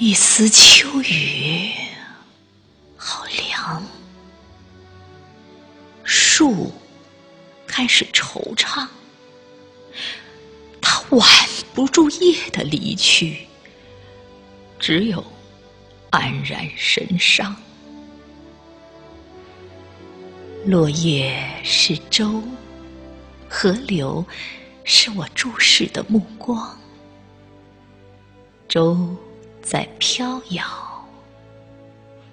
一丝秋雨，好凉。树开始惆怅，它挽不住叶的离去，只有黯然神伤。落叶是舟，河流是我注视的目光。舟在飘摇，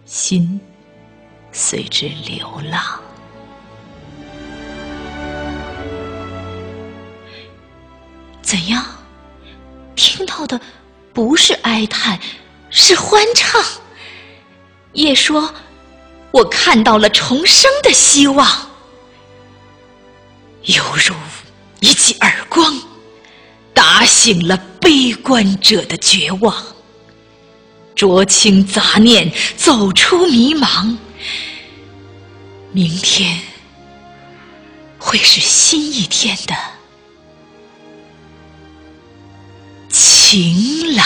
心随之流浪。怎样？听到的不是哀叹，是欢唱。叶说：“我看到了重生的希望，犹如一记耳光。”打醒了悲观者的绝望，浊清杂念，走出迷茫。明天会是新一天的晴朗。